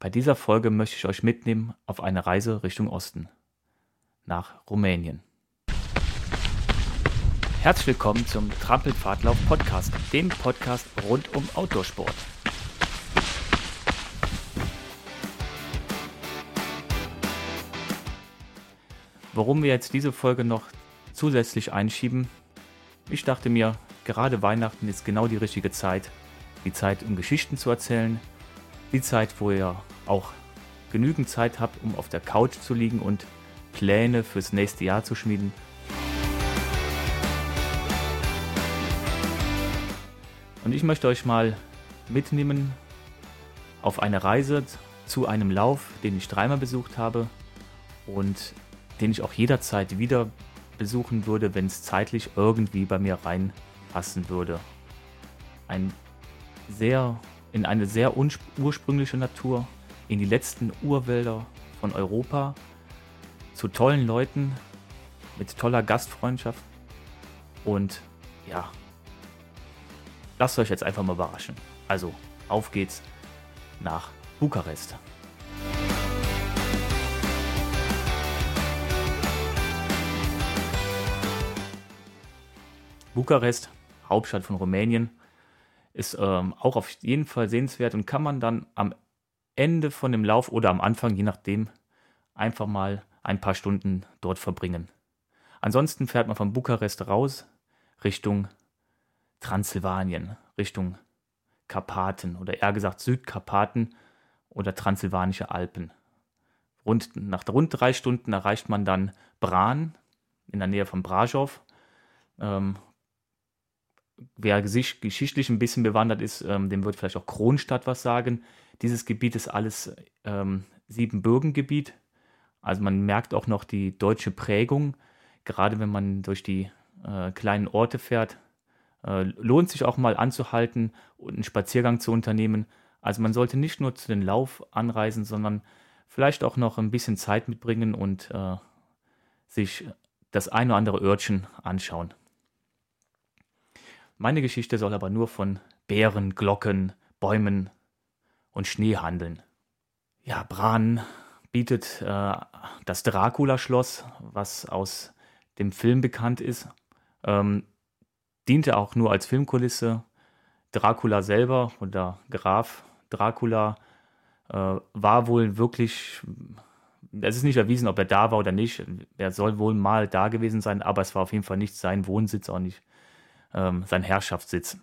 Bei dieser Folge möchte ich euch mitnehmen auf eine Reise Richtung Osten, nach Rumänien. Herzlich willkommen zum Trampelpfadlauf Podcast, dem Podcast rund um Outdoorsport. Warum wir jetzt diese Folge noch zusätzlich einschieben, ich dachte mir, gerade Weihnachten ist genau die richtige Zeit. Die Zeit, um Geschichten zu erzählen. Die Zeit, wo ihr auch genügend Zeit habt, um auf der Couch zu liegen und Pläne fürs nächste Jahr zu schmieden. Und ich möchte euch mal mitnehmen auf eine Reise zu einem Lauf, den ich dreimal besucht habe und den ich auch jederzeit wieder besuchen würde, wenn es zeitlich irgendwie bei mir reinpassen würde. Ein sehr, in eine sehr ursprüngliche Natur, in die letzten Urwälder von Europa, zu tollen Leuten, mit toller Gastfreundschaft und ja, lasst euch jetzt einfach mal überraschen. Also, auf geht's nach Bukarest. Bukarest, Hauptstadt von Rumänien, ist ähm, auch auf jeden Fall sehenswert und kann man dann am Ende von dem Lauf oder am Anfang, je nachdem, einfach mal ein paar Stunden dort verbringen. Ansonsten fährt man von Bukarest raus Richtung Transsilvanien, Richtung Karpaten oder eher gesagt Südkarpaten oder Transsilvanische Alpen. Rund, nach rund drei Stunden erreicht man dann Bran in der Nähe von Brasov. Ähm, wer sich geschichtlich ein bisschen bewandert ist, ähm, dem wird vielleicht auch Kronstadt was sagen. Dieses Gebiet ist alles ähm, Siebenbürgengebiet. Also man merkt auch noch die deutsche Prägung, gerade wenn man durch die äh, kleinen Orte fährt. Äh, lohnt sich auch mal anzuhalten und einen Spaziergang zu unternehmen. Also man sollte nicht nur zu den Lauf anreisen, sondern vielleicht auch noch ein bisschen Zeit mitbringen und äh, sich das ein oder andere Örtchen anschauen. Meine Geschichte soll aber nur von Bären, Glocken, Bäumen und Schnee handeln. Ja, Bran bietet äh, das Dracula-Schloss, was aus dem Film bekannt ist. Ähm, diente auch nur als Filmkulisse. Dracula selber oder Graf Dracula äh, war wohl wirklich, es ist nicht erwiesen, ob er da war oder nicht. Er soll wohl mal da gewesen sein, aber es war auf jeden Fall nicht sein Wohnsitz, auch nicht ähm, sein Herrschaftssitz.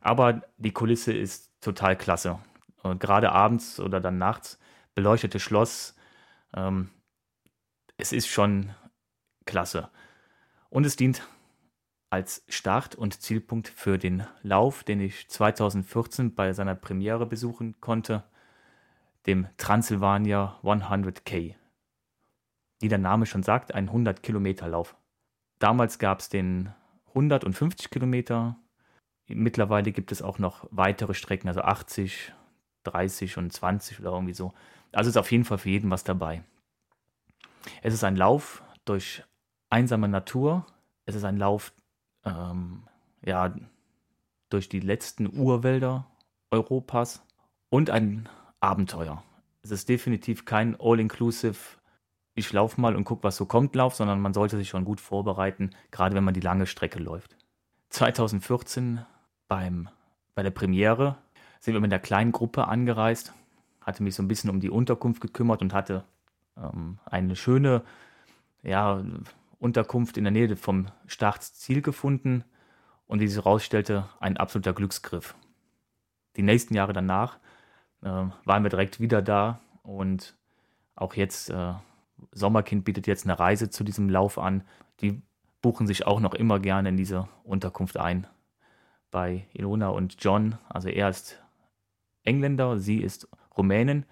Aber die Kulisse ist total klasse. Und gerade abends oder dann nachts beleuchtete Schloss. Ähm, es ist schon klasse. Und es dient als Start- und Zielpunkt für den Lauf, den ich 2014 bei seiner Premiere besuchen konnte, dem Transylvania 100K. Wie der Name schon sagt, ein 100 Kilometer Lauf. Damals gab es den 150 Kilometer. Mittlerweile gibt es auch noch weitere Strecken, also 80, 30 und 20 oder irgendwie so. Also ist auf jeden Fall für jeden was dabei. Es ist ein Lauf durch einsame Natur. Es ist ein Lauf ähm, ja, durch die letzten Urwälder Europas und ein Abenteuer. Es ist definitiv kein All-Inclusive ich laufe mal und gucke, was so kommt, Lauf, sondern man sollte sich schon gut vorbereiten, gerade wenn man die lange Strecke läuft. 2014 beim, bei der Premiere sind wir mit einer kleinen Gruppe angereist, hatte mich so ein bisschen um die Unterkunft gekümmert und hatte ähm, eine schöne ja, Unterkunft in der Nähe vom Startziel gefunden und wie sich herausstellte, ein absoluter Glücksgriff. Die nächsten Jahre danach äh, waren wir direkt wieder da und auch jetzt äh, Sommerkind bietet jetzt eine Reise zu diesem Lauf an. Die buchen sich auch noch immer gerne in diese Unterkunft ein. Bei Ilona und John, also er ist Engländer, sie ist Rumänin.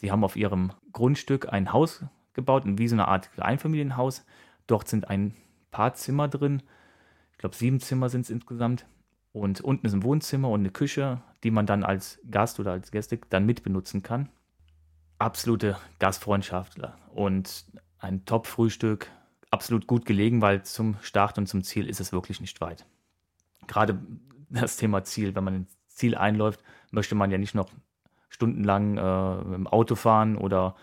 Die haben auf ihrem Grundstück ein Haus gebaut, wie so eine Art Einfamilienhaus. Dort sind ein paar Zimmer drin. Ich glaube, sieben Zimmer sind es insgesamt. Und unten ist ein Wohnzimmer und eine Küche, die man dann als Gast oder als Gäste dann mitbenutzen kann absolute Gastfreundschaftler und ein Top-Frühstück, absolut gut gelegen, weil zum Start und zum Ziel ist es wirklich nicht weit. Gerade das Thema Ziel, wenn man ins Ziel einläuft, möchte man ja nicht noch stundenlang äh, im Auto fahren oder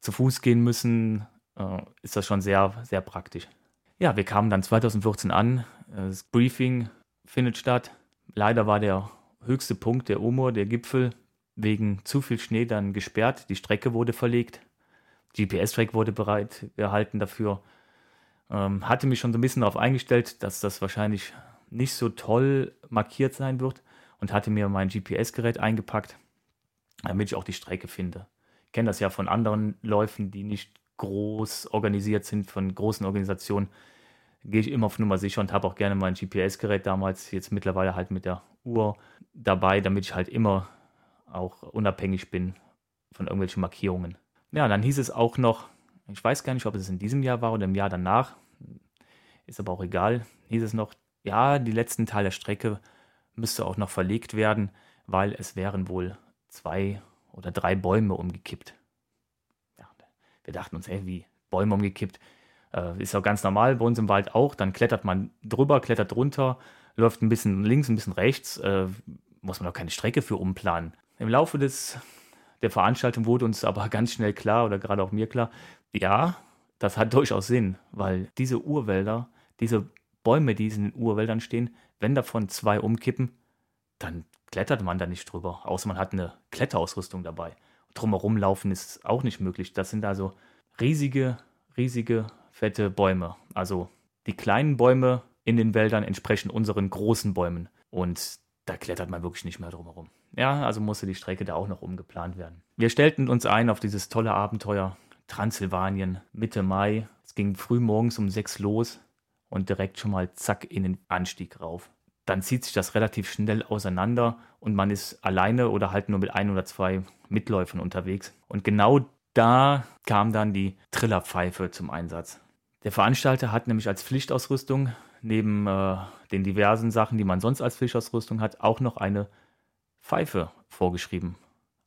zu Fuß gehen müssen, äh, ist das schon sehr, sehr praktisch. Ja, wir kamen dann 2014 an. Das Briefing findet statt. Leider war der höchste Punkt der Omur, der Gipfel, wegen zu viel Schnee dann gesperrt. Die Strecke wurde verlegt. GPS-Track wurde bereit gehalten dafür. Ähm, hatte mich schon so ein bisschen darauf eingestellt, dass das wahrscheinlich nicht so toll markiert sein wird und hatte mir mein GPS-Gerät eingepackt, damit ich auch die Strecke finde. Ich kenne das ja von anderen Läufen, die nicht groß organisiert sind, von großen Organisationen. Gehe ich immer auf Nummer sicher und habe auch gerne mein GPS-Gerät damals, jetzt mittlerweile halt mit der Uhr dabei, damit ich halt immer auch unabhängig bin von irgendwelchen Markierungen. Ja, dann hieß es auch noch, ich weiß gar nicht, ob es in diesem Jahr war oder im Jahr danach, ist aber auch egal, hieß es noch, ja, die letzten Teil der Strecke müsste auch noch verlegt werden, weil es wären wohl zwei oder drei Bäume umgekippt. Ja, wir dachten uns, ey, wie Bäume umgekippt? Äh, ist ja ganz normal bei uns im Wald auch. Dann klettert man drüber, klettert drunter, läuft ein bisschen links, ein bisschen rechts. Äh, muss man doch keine Strecke für umplanen. Im Laufe des, der Veranstaltung wurde uns aber ganz schnell klar, oder gerade auch mir klar, ja, das hat durchaus Sinn, weil diese Urwälder, diese Bäume, die in den Urwäldern stehen, wenn davon zwei umkippen, dann klettert man da nicht drüber, außer man hat eine Kletterausrüstung dabei. Drumherum laufen ist auch nicht möglich. Das sind also riesige, riesige, fette Bäume. Also die kleinen Bäume in den Wäldern entsprechen unseren großen Bäumen. Und da klettert man wirklich nicht mehr drumherum. Ja, also musste die Strecke da auch noch umgeplant werden. Wir stellten uns ein auf dieses tolle Abenteuer Transsilvanien Mitte Mai. Es ging früh morgens um sechs los und direkt schon mal zack in den Anstieg rauf. Dann zieht sich das relativ schnell auseinander und man ist alleine oder halt nur mit ein oder zwei Mitläufern unterwegs. Und genau da kam dann die Trillerpfeife zum Einsatz. Der Veranstalter hat nämlich als Pflichtausrüstung neben äh, den diversen Sachen, die man sonst als Pflichtausrüstung hat, auch noch eine Pfeife vorgeschrieben.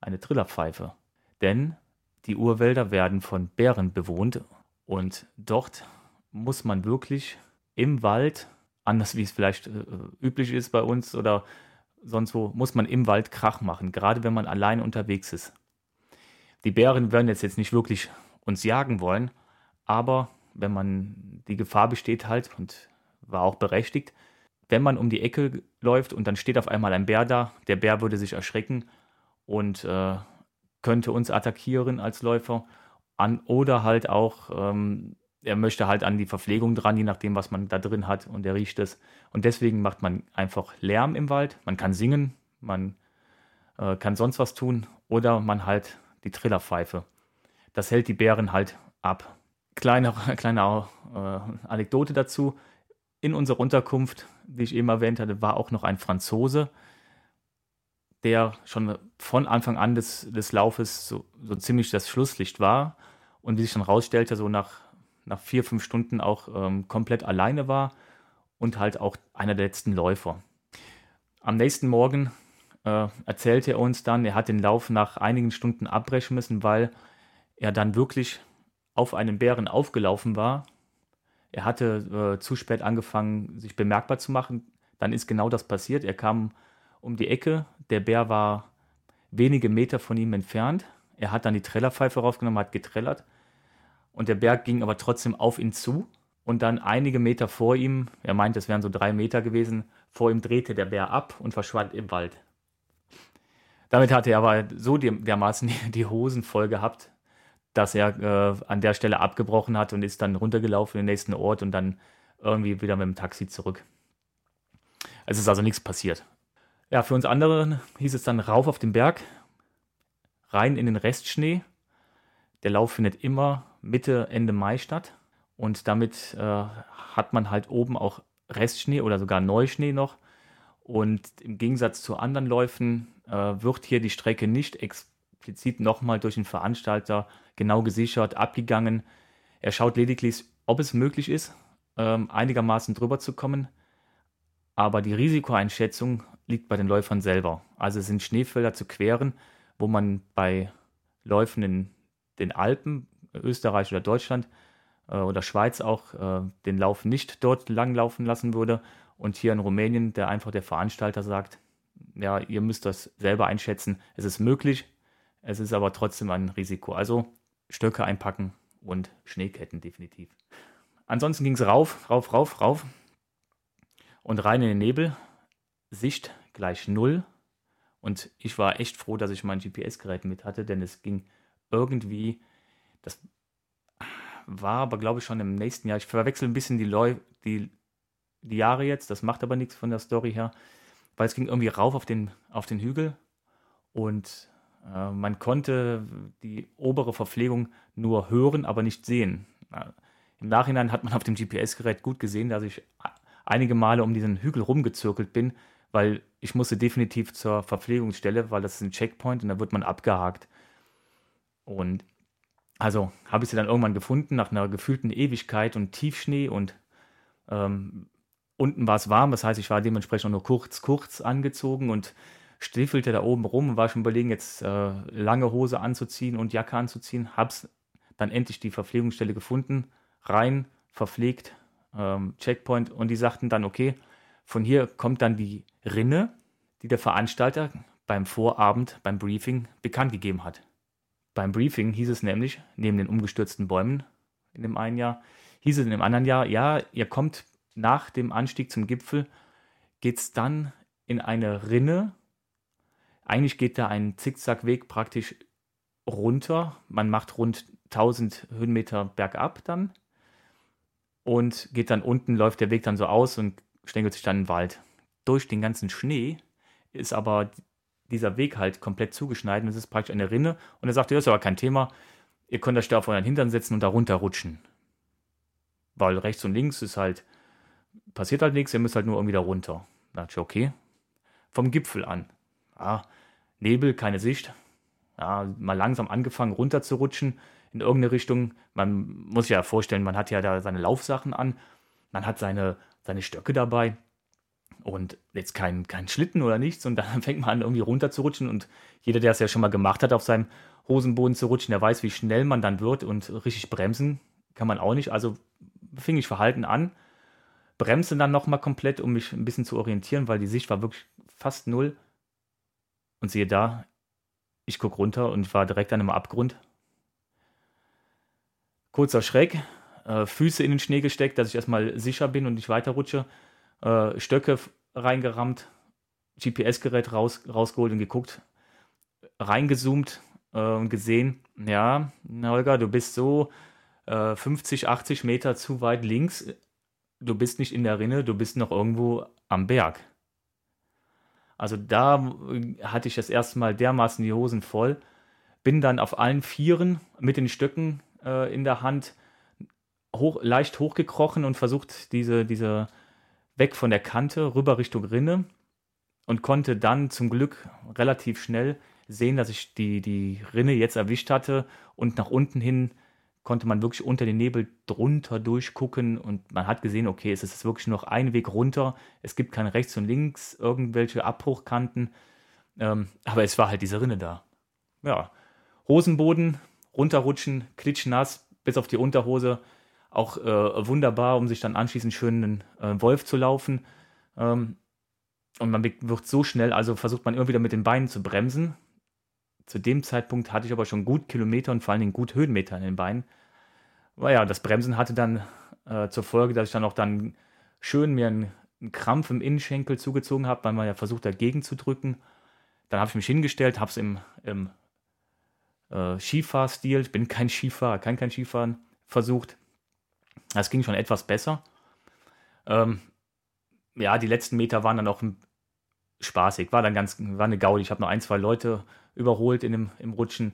Eine Trillerpfeife. Denn die Urwälder werden von Bären bewohnt und dort muss man wirklich im Wald, anders wie es vielleicht äh, üblich ist bei uns oder sonst wo, muss man im Wald Krach machen, gerade wenn man allein unterwegs ist. Die Bären werden jetzt, jetzt nicht wirklich uns jagen wollen, aber wenn man die Gefahr besteht halt und war auch berechtigt, wenn man um die Ecke läuft und dann steht auf einmal ein Bär da, der Bär würde sich erschrecken und äh, könnte uns attackieren als Läufer an, oder halt auch ähm, er möchte halt an die Verpflegung dran, je nachdem, was man da drin hat und er riecht es. Und deswegen macht man einfach Lärm im Wald. Man kann singen, man äh, kann sonst was tun oder man halt die Trillerpfeife. Das hält die Bären halt ab. Kleine, kleine äh, Anekdote dazu. In unserer Unterkunft, wie ich eben erwähnt hatte, war auch noch ein Franzose, der schon von Anfang an des, des Laufes so, so ziemlich das Schlusslicht war. Und wie sich dann rausstellte, so nach nach vier, fünf Stunden auch ähm, komplett alleine war und halt auch einer der letzten Läufer. Am nächsten Morgen äh, erzählte er uns dann, er hat den Lauf nach einigen Stunden abbrechen müssen, weil er dann wirklich auf einen Bären aufgelaufen war. Er hatte äh, zu spät angefangen, sich bemerkbar zu machen. Dann ist genau das passiert. Er kam um die Ecke. Der Bär war wenige Meter von ihm entfernt. Er hat dann die Trellerpfeife rausgenommen, hat getrellert und der Berg ging aber trotzdem auf ihn zu. Und dann einige Meter vor ihm, er meint, es wären so drei Meter gewesen, vor ihm drehte der Bär ab und verschwand im Wald. Damit hatte er aber so dermaßen die Hosen voll gehabt, dass er äh, an der Stelle abgebrochen hat und ist dann runtergelaufen in den nächsten Ort und dann irgendwie wieder mit dem Taxi zurück. Es ist also nichts passiert. Ja, für uns anderen hieß es dann rauf auf den Berg, rein in den Restschnee. Der Lauf findet immer Mitte, Ende Mai statt. Und damit äh, hat man halt oben auch Restschnee oder sogar Neuschnee noch. Und im Gegensatz zu anderen Läufen äh, wird hier die Strecke nicht explizit nochmal durch den Veranstalter genau gesichert, abgegangen. Er schaut lediglich, ob es möglich ist, ähm, einigermaßen drüber zu kommen. Aber die Risikoeinschätzung liegt bei den Läufern selber. Also es sind Schneefelder zu queren, wo man bei Läufen in den Alpen Österreich oder Deutschland äh, oder Schweiz auch äh, den Lauf nicht dort langlaufen lassen würde. Und hier in Rumänien, der einfach der Veranstalter sagt, ja, ihr müsst das selber einschätzen. Es ist möglich, Es ist aber trotzdem ein Risiko. Also Stöcke einpacken und Schneeketten definitiv. Ansonsten ging es rauf, rauf, rauf, rauf und rein in den Nebel. Sicht gleich null. Und ich war echt froh, dass ich mein GPS-Gerät mit hatte, denn es ging irgendwie, das war aber glaube ich schon im nächsten Jahr. Ich verwechsel ein bisschen die, Leu die, die Jahre jetzt, das macht aber nichts von der Story her, weil es ging irgendwie rauf auf den, auf den Hügel und äh, man konnte die obere Verpflegung nur hören, aber nicht sehen. Äh, Im Nachhinein hat man auf dem GPS-Gerät gut gesehen, dass ich einige Male um diesen Hügel rumgezirkelt bin, weil ich musste definitiv zur Verpflegungsstelle, weil das ist ein Checkpoint und da wird man abgehakt. Und also habe ich sie dann irgendwann gefunden, nach einer gefühlten Ewigkeit und Tiefschnee und ähm, unten war es warm, das heißt, ich war dementsprechend nur kurz, kurz angezogen und stiefelte da oben rum und war schon überlegen, jetzt äh, lange Hose anzuziehen und Jacke anzuziehen. Hab's dann endlich die Verpflegungsstelle gefunden, rein, verpflegt, ähm, Checkpoint und die sagten dann, okay, von hier kommt dann die Rinne, die der Veranstalter beim Vorabend, beim Briefing bekannt gegeben hat. Beim Briefing hieß es nämlich, neben den umgestürzten Bäumen in dem einen Jahr, hieß es in dem anderen Jahr, ja, ihr kommt nach dem Anstieg zum Gipfel, geht es dann in eine Rinne. Eigentlich geht da ein Zickzackweg praktisch runter. Man macht rund 1000 Höhenmeter bergab dann und geht dann unten, läuft der Weg dann so aus und stängelt sich dann in den Wald. Durch den ganzen Schnee ist aber dieser Weg halt komplett zugeschneit und es ist praktisch eine Rinne. Und er sagte, das ist aber kein Thema, ihr könnt euch da auf euren Hintern setzen und da runterrutschen. Weil rechts und links ist halt, passiert halt nichts, ihr müsst halt nur irgendwie da runter. Da dachte ich, okay. Vom Gipfel an. Ja, Nebel, keine Sicht. Ja, mal langsam angefangen runter zu rutschen in irgendeine Richtung. Man muss sich ja vorstellen, man hat ja da seine Laufsachen an, man hat seine, seine Stöcke dabei und jetzt kein, kein Schlitten oder nichts und dann fängt man an irgendwie runter zu rutschen und jeder, der es ja schon mal gemacht hat, auf seinem Hosenboden zu rutschen, der weiß, wie schnell man dann wird und richtig bremsen kann man auch nicht. Also fing ich verhalten an, bremste dann nochmal komplett, um mich ein bisschen zu orientieren, weil die Sicht war wirklich fast null. Und siehe da, ich gucke runter und war direkt an einem Abgrund. Kurzer Schreck, äh, Füße in den Schnee gesteckt, dass ich erstmal sicher bin und nicht weiterrutsche äh, Stöcke reingerammt, GPS-Gerät raus, rausgeholt und geguckt, reingezoomt äh, und gesehen, ja, Holger, du bist so äh, 50, 80 Meter zu weit links, du bist nicht in der Rinne, du bist noch irgendwo am Berg. Also da äh, hatte ich das erste Mal dermaßen die Hosen voll, bin dann auf allen Vieren mit den Stöcken äh, in der Hand hoch, leicht hochgekrochen und versucht, diese, diese weg von der Kante rüber Richtung Rinne und konnte dann zum Glück relativ schnell sehen, dass ich die, die Rinne jetzt erwischt hatte und nach unten hin konnte man wirklich unter den Nebel drunter durchgucken und man hat gesehen, okay, es ist wirklich noch ein Weg runter, es gibt kein rechts und links irgendwelche Abbruchkanten, ähm, aber es war halt diese Rinne da. Ja, Hosenboden, runterrutschen, klitschnass, bis auf die Unterhose, auch äh, wunderbar, um sich dann anschließend schön einen äh, Wolf zu laufen. Ähm, und man wird so schnell, also versucht man immer wieder mit den Beinen zu bremsen. Zu dem Zeitpunkt hatte ich aber schon gut Kilometer und vor allen Dingen gut Höhenmeter in den Beinen. Aber ja, das Bremsen hatte dann äh, zur Folge, dass ich dann auch dann schön mir einen, einen Krampf im Innenschenkel zugezogen habe, weil man ja versucht dagegen zu drücken. Dann habe ich mich hingestellt, habe es im, im äh, Skifahrstil, ich bin kein Skifahrer, kann kein Skifahren, versucht. Das ging schon etwas besser. Ähm, ja, die letzten Meter waren dann auch spaßig, war dann ganz, war eine Gaudi. Ich habe noch ein, zwei Leute überholt in dem, im Rutschen.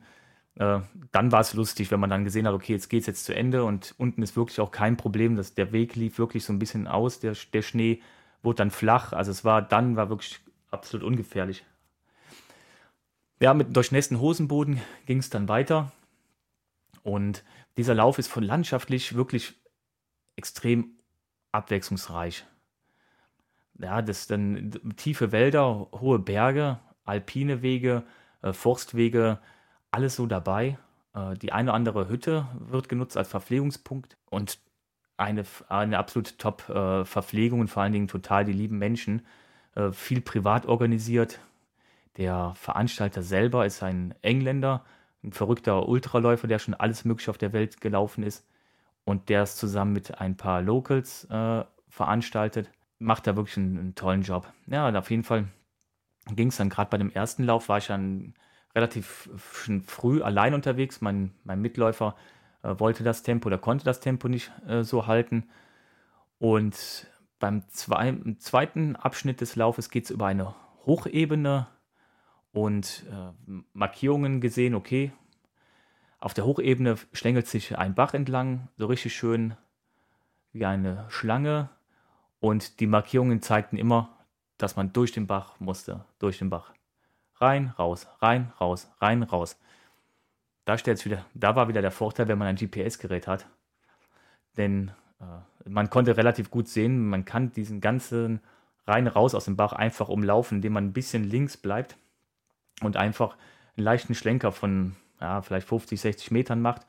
Äh, dann war es lustig, wenn man dann gesehen hat, okay, jetzt geht es jetzt zu Ende und unten ist wirklich auch kein Problem. dass der Weg lief wirklich so ein bisschen aus, der, der Schnee wurde dann flach. Also es war dann war wirklich absolut ungefährlich. Ja, mit durchnässten Hosenboden ging es dann weiter. Und dieser Lauf ist von landschaftlich wirklich extrem abwechslungsreich. Ja, das dann tiefe Wälder, hohe Berge, alpine Wege, äh, Forstwege, alles so dabei. Äh, die eine oder andere Hütte wird genutzt als Verpflegungspunkt und eine, eine absolut top äh, Verpflegung und vor allen Dingen total die lieben Menschen. Äh, viel privat organisiert. Der Veranstalter selber ist ein Engländer, ein verrückter Ultraläufer, der schon alles Mögliche auf der Welt gelaufen ist und der es zusammen mit ein paar Locals äh, veranstaltet. Macht da wirklich einen, einen tollen Job. Ja, auf jeden Fall ging es dann gerade bei dem ersten Lauf, war ich dann relativ früh allein unterwegs. Mein, mein Mitläufer äh, wollte das Tempo oder konnte das Tempo nicht äh, so halten. Und beim zwei, zweiten Abschnitt des Laufes geht es über eine Hochebene und äh, Markierungen gesehen, okay, auf der Hochebene schlängelt sich ein Bach entlang, so richtig schön wie eine Schlange. Und die Markierungen zeigten immer, dass man durch den Bach musste, durch den Bach. Rein, raus, rein, raus, rein, raus. Da stellt wieder, da war wieder der Vorteil, wenn man ein GPS-Gerät hat. Denn äh, man konnte relativ gut sehen, man kann diesen ganzen rein raus aus dem Bach einfach umlaufen, indem man ein bisschen links bleibt und einfach einen leichten Schlenker von ja, vielleicht 50, 60 Metern macht.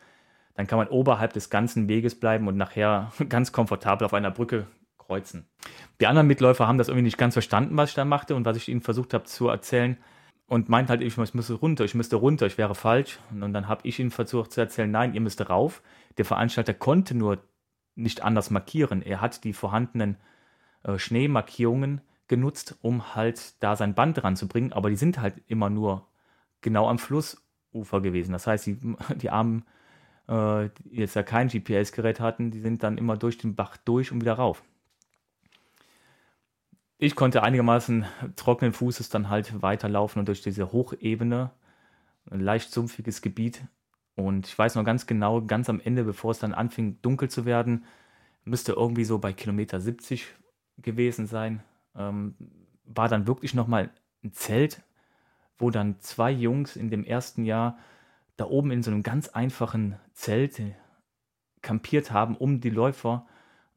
Dann kann man oberhalb des ganzen Weges bleiben und nachher ganz komfortabel auf einer Brücke kreuzen. Die anderen Mitläufer haben das irgendwie nicht ganz verstanden, was ich da machte und was ich ihnen versucht habe zu erzählen und meint halt, ich müsste runter, ich müsste runter, ich wäre falsch. Und dann habe ich ihnen versucht zu erzählen, nein, ihr müsst rauf. Der Veranstalter konnte nur nicht anders markieren. Er hat die vorhandenen äh, Schneemarkierungen genutzt, um halt da sein Band ranzubringen, aber die sind halt immer nur genau am Flussufer gewesen. Das heißt, die, die Armen, äh, die jetzt ja kein GPS-Gerät hatten, die sind dann immer durch den Bach durch und wieder rauf. Ich konnte einigermaßen trockenen Fußes dann halt weiterlaufen und durch diese Hochebene, ein leicht sumpfiges Gebiet. Und ich weiß noch ganz genau, ganz am Ende, bevor es dann anfing dunkel zu werden, müsste irgendwie so bei Kilometer 70 gewesen sein, ähm, war dann wirklich nochmal ein Zelt, wo dann zwei Jungs in dem ersten Jahr da oben in so einem ganz einfachen Zelt kampiert haben, um die Läufer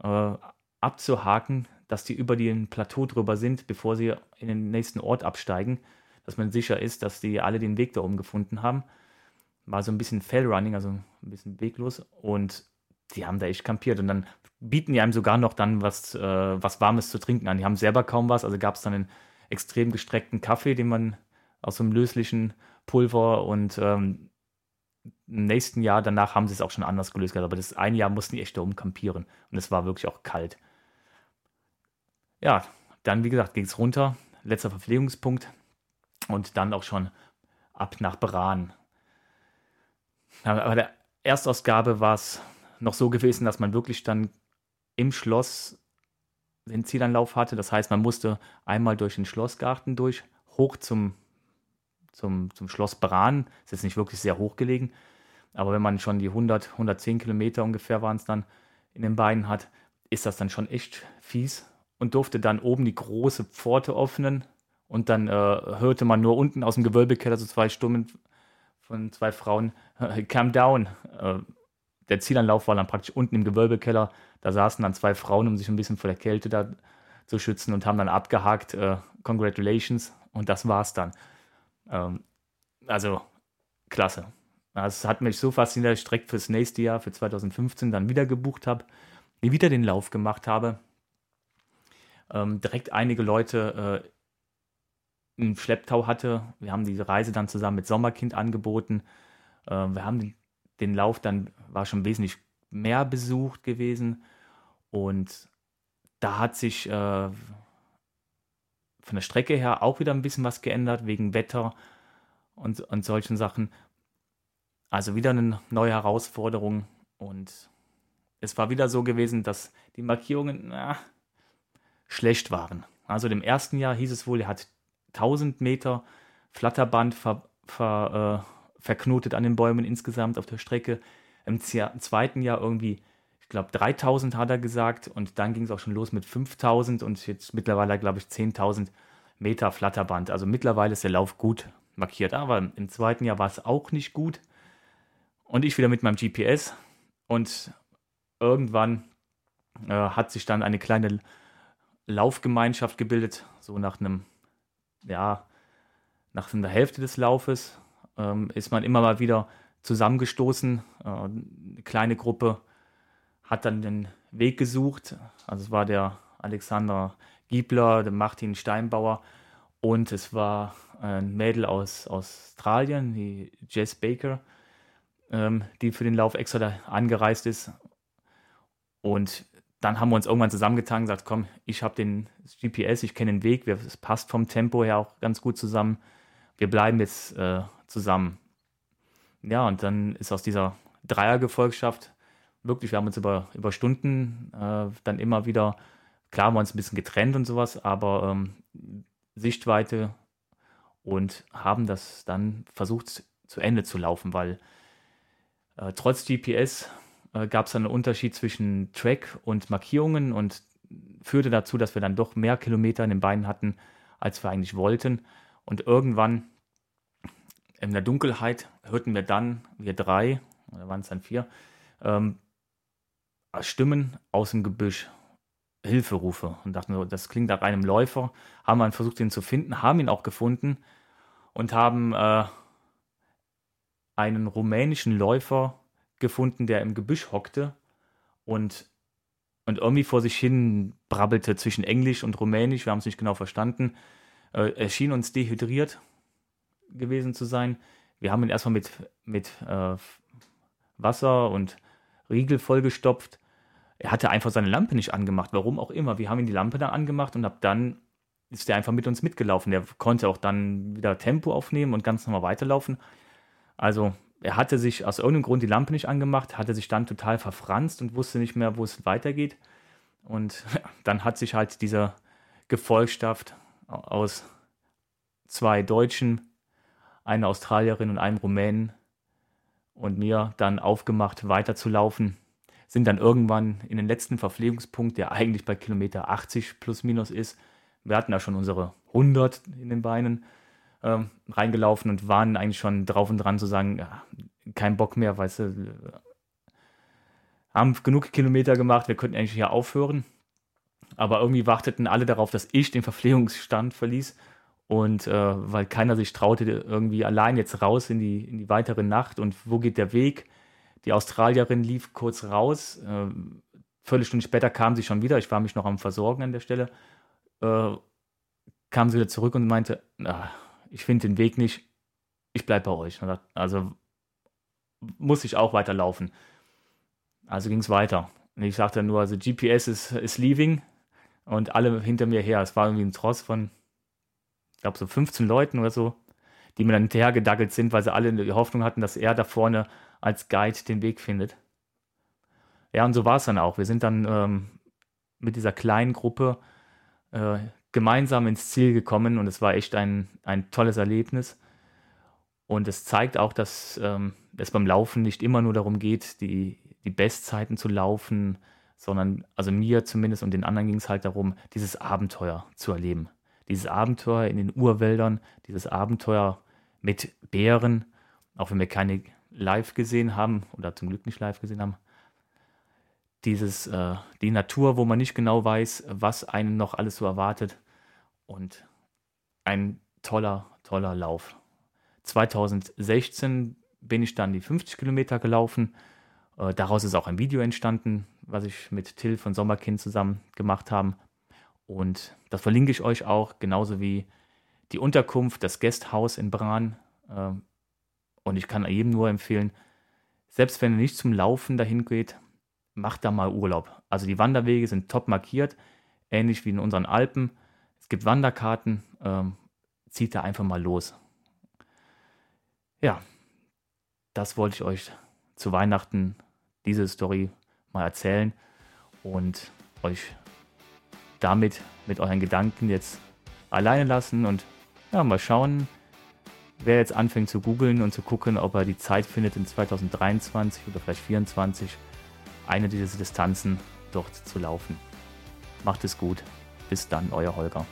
äh, abzuhaken, dass die über den Plateau drüber sind, bevor sie in den nächsten Ort absteigen, dass man sicher ist, dass die alle den Weg da oben gefunden haben. War so ein bisschen Fellrunning, also ein bisschen weglos. Und die haben da echt kampiert. Und dann bieten die einem sogar noch dann was, äh, was Warmes zu trinken an. Die haben selber kaum was, also gab es dann einen extrem gestreckten Kaffee, den man aus so einem löslichen Pulver und ähm, im nächsten Jahr danach haben sie es auch schon anders gelöst, aber das eine Jahr mussten die echt da oben kampieren. Und es war wirklich auch kalt ja, dann, wie gesagt, ging es runter. Letzter Verpflegungspunkt. Und dann auch schon ab nach Bran. Aber der Erstausgabe war es noch so gewesen, dass man wirklich dann im Schloss den Zielanlauf hatte. Das heißt, man musste einmal durch den Schlossgarten durch, hoch zum, zum, zum Schloss Bran. Ist jetzt nicht wirklich sehr hoch gelegen. Aber wenn man schon die 100, 110 Kilometer ungefähr waren es dann in den Beinen hat, ist das dann schon echt fies und durfte dann oben die große Pforte öffnen. Und dann äh, hörte man nur unten aus dem Gewölbekeller so zwei Stimmen von zwei Frauen, äh, calm down. Äh, der Zielanlauf war dann praktisch unten im Gewölbekeller. Da saßen dann zwei Frauen, um sich ein bisschen vor der Kälte da zu schützen und haben dann abgehakt, äh, congratulations. Und das war's dann. Ähm, also, klasse. Es hat mich so fasziniert, dass ich direkt fürs nächste Jahr, für 2015, dann wieder gebucht habe, wieder den Lauf gemacht habe ähm, direkt einige Leute äh, im Schlepptau hatte. Wir haben diese Reise dann zusammen mit Sommerkind angeboten. Äh, wir haben den, den Lauf dann, war schon wesentlich mehr besucht gewesen. Und da hat sich äh, von der Strecke her auch wieder ein bisschen was geändert, wegen Wetter und, und solchen Sachen. Also wieder eine neue Herausforderung. Und es war wieder so gewesen, dass die Markierungen, na, schlecht waren. Also im ersten Jahr hieß es wohl, er hat 1000 Meter Flatterband ver, ver, äh, verknotet an den Bäumen insgesamt auf der Strecke. Im zweiten Jahr irgendwie, ich glaube, 3000 hat er gesagt und dann ging es auch schon los mit 5000 und jetzt mittlerweile, glaube ich, 10.000 Meter Flatterband. Also mittlerweile ist der Lauf gut markiert, aber im zweiten Jahr war es auch nicht gut. Und ich wieder mit meinem GPS und irgendwann äh, hat sich dann eine kleine Laufgemeinschaft gebildet, so nach einem, ja, nach einer Hälfte des Laufes ähm, ist man immer mal wieder zusammengestoßen. Äh, eine kleine Gruppe hat dann den Weg gesucht. Also es war der Alexander Giebler, der Martin Steinbauer und es war ein Mädel aus Australien, die Jess Baker, ähm, die für den Lauf extra da angereist ist. Und dann haben wir uns irgendwann zusammengetan und gesagt, komm, ich habe den GPS, ich kenne den Weg, es passt vom Tempo her auch ganz gut zusammen. Wir bleiben jetzt äh, zusammen. Ja, und dann ist aus dieser Dreiergefolgschaft wirklich, wir haben uns über, über Stunden äh, dann immer wieder, klar haben wir uns ein bisschen getrennt und sowas, aber ähm, Sichtweite und haben das dann versucht zu Ende zu laufen, weil äh, trotz GPS äh, gab es einen Unterschied zwischen Track und Markierungen und führte dazu, dass wir dann doch mehr Kilometer in den Beinen hatten, als wir eigentlich wollten. Und irgendwann in der Dunkelheit hörten wir dann, wir drei, oder waren es dann vier, ähm, Stimmen aus dem Gebüsch, Hilferufe und dachten so, das klingt nach einem Läufer. Haben dann versucht, ihn zu finden, haben ihn auch gefunden und haben äh, einen rumänischen Läufer gefunden, der im Gebüsch hockte und, und irgendwie vor sich hin brabbelte zwischen Englisch und Rumänisch. Wir haben es nicht genau verstanden. Äh, er schien uns dehydriert gewesen zu sein. Wir haben ihn erstmal mit, mit äh, Wasser und Riegel vollgestopft. Er hatte einfach seine Lampe nicht angemacht, warum auch immer. Wir haben ihn die Lampe dann angemacht und ab dann ist er einfach mit uns mitgelaufen. Der konnte auch dann wieder Tempo aufnehmen und ganz normal weiterlaufen. Also er hatte sich aus irgendeinem Grund die Lampe nicht angemacht, hatte sich dann total verfranst und wusste nicht mehr, wo es weitergeht. Und dann hat sich halt dieser Gefolgschaft aus zwei Deutschen, einer Australierin und einem Rumänen und mir dann aufgemacht, weiterzulaufen. Sind dann irgendwann in den letzten Verpflegungspunkt, der eigentlich bei Kilometer 80 plus minus ist. Wir hatten da schon unsere 100 in den Beinen ähm, reingelaufen und waren eigentlich schon drauf und dran zu sagen, ja, kein Bock mehr, weißt du, haben genug Kilometer gemacht, wir könnten eigentlich hier aufhören. Aber irgendwie warteten alle darauf, dass ich den Verpflegungsstand verließ. Und äh, weil keiner sich traute, irgendwie allein jetzt raus in die, in die weitere Nacht. Und wo geht der Weg? Die Australierin lief kurz raus. Äh, Viertelstunde später kam sie schon wieder. Ich war mich noch am Versorgen an der Stelle. Äh, kam sie wieder zurück und meinte, na, ich finde den Weg nicht, ich bleibe bei euch. Also muss ich auch weiterlaufen. Also ging es weiter. Und ich sagte nur, also GPS ist, ist leaving und alle hinter mir her. Es war irgendwie ein Tross von, ich glaube, so 15 Leuten oder so, die mir dann hinterher gedackelt sind, weil sie alle die Hoffnung hatten, dass er da vorne als Guide den Weg findet. Ja, und so war es dann auch. Wir sind dann ähm, mit dieser kleinen Gruppe äh, gemeinsam ins Ziel gekommen und es war echt ein, ein tolles Erlebnis. Und es zeigt auch, dass ähm, es beim Laufen nicht immer nur darum geht, die, die Bestzeiten zu laufen, sondern, also mir zumindest und den anderen ging es halt darum, dieses Abenteuer zu erleben. Dieses Abenteuer in den Urwäldern, dieses Abenteuer mit Bären, auch wenn wir keine live gesehen haben oder zum Glück nicht live gesehen haben, dieses, äh, die Natur, wo man nicht genau weiß, was einen noch alles so erwartet. Und ein toller, toller Lauf. 2016 bin ich dann die 50 Kilometer gelaufen. Äh, daraus ist auch ein Video entstanden, was ich mit Till von Sommerkind zusammen gemacht haben. Und das verlinke ich euch auch, genauso wie die Unterkunft, das Guesthouse in Bran. Äh, und ich kann jedem nur empfehlen, selbst wenn ihr nicht zum Laufen dahin geht, macht da mal Urlaub. Also die Wanderwege sind top markiert, ähnlich wie in unseren Alpen. Es gibt Wanderkarten, ähm, zieht da einfach mal los. Ja, das wollte ich euch zu Weihnachten diese Story mal erzählen und euch damit mit euren Gedanken jetzt alleine lassen und ja, mal schauen, wer jetzt anfängt zu googeln und zu gucken, ob er die Zeit findet in 2023 oder vielleicht 2024 eine dieser Distanzen dort zu laufen. Macht es gut. Bis dann, euer Holger.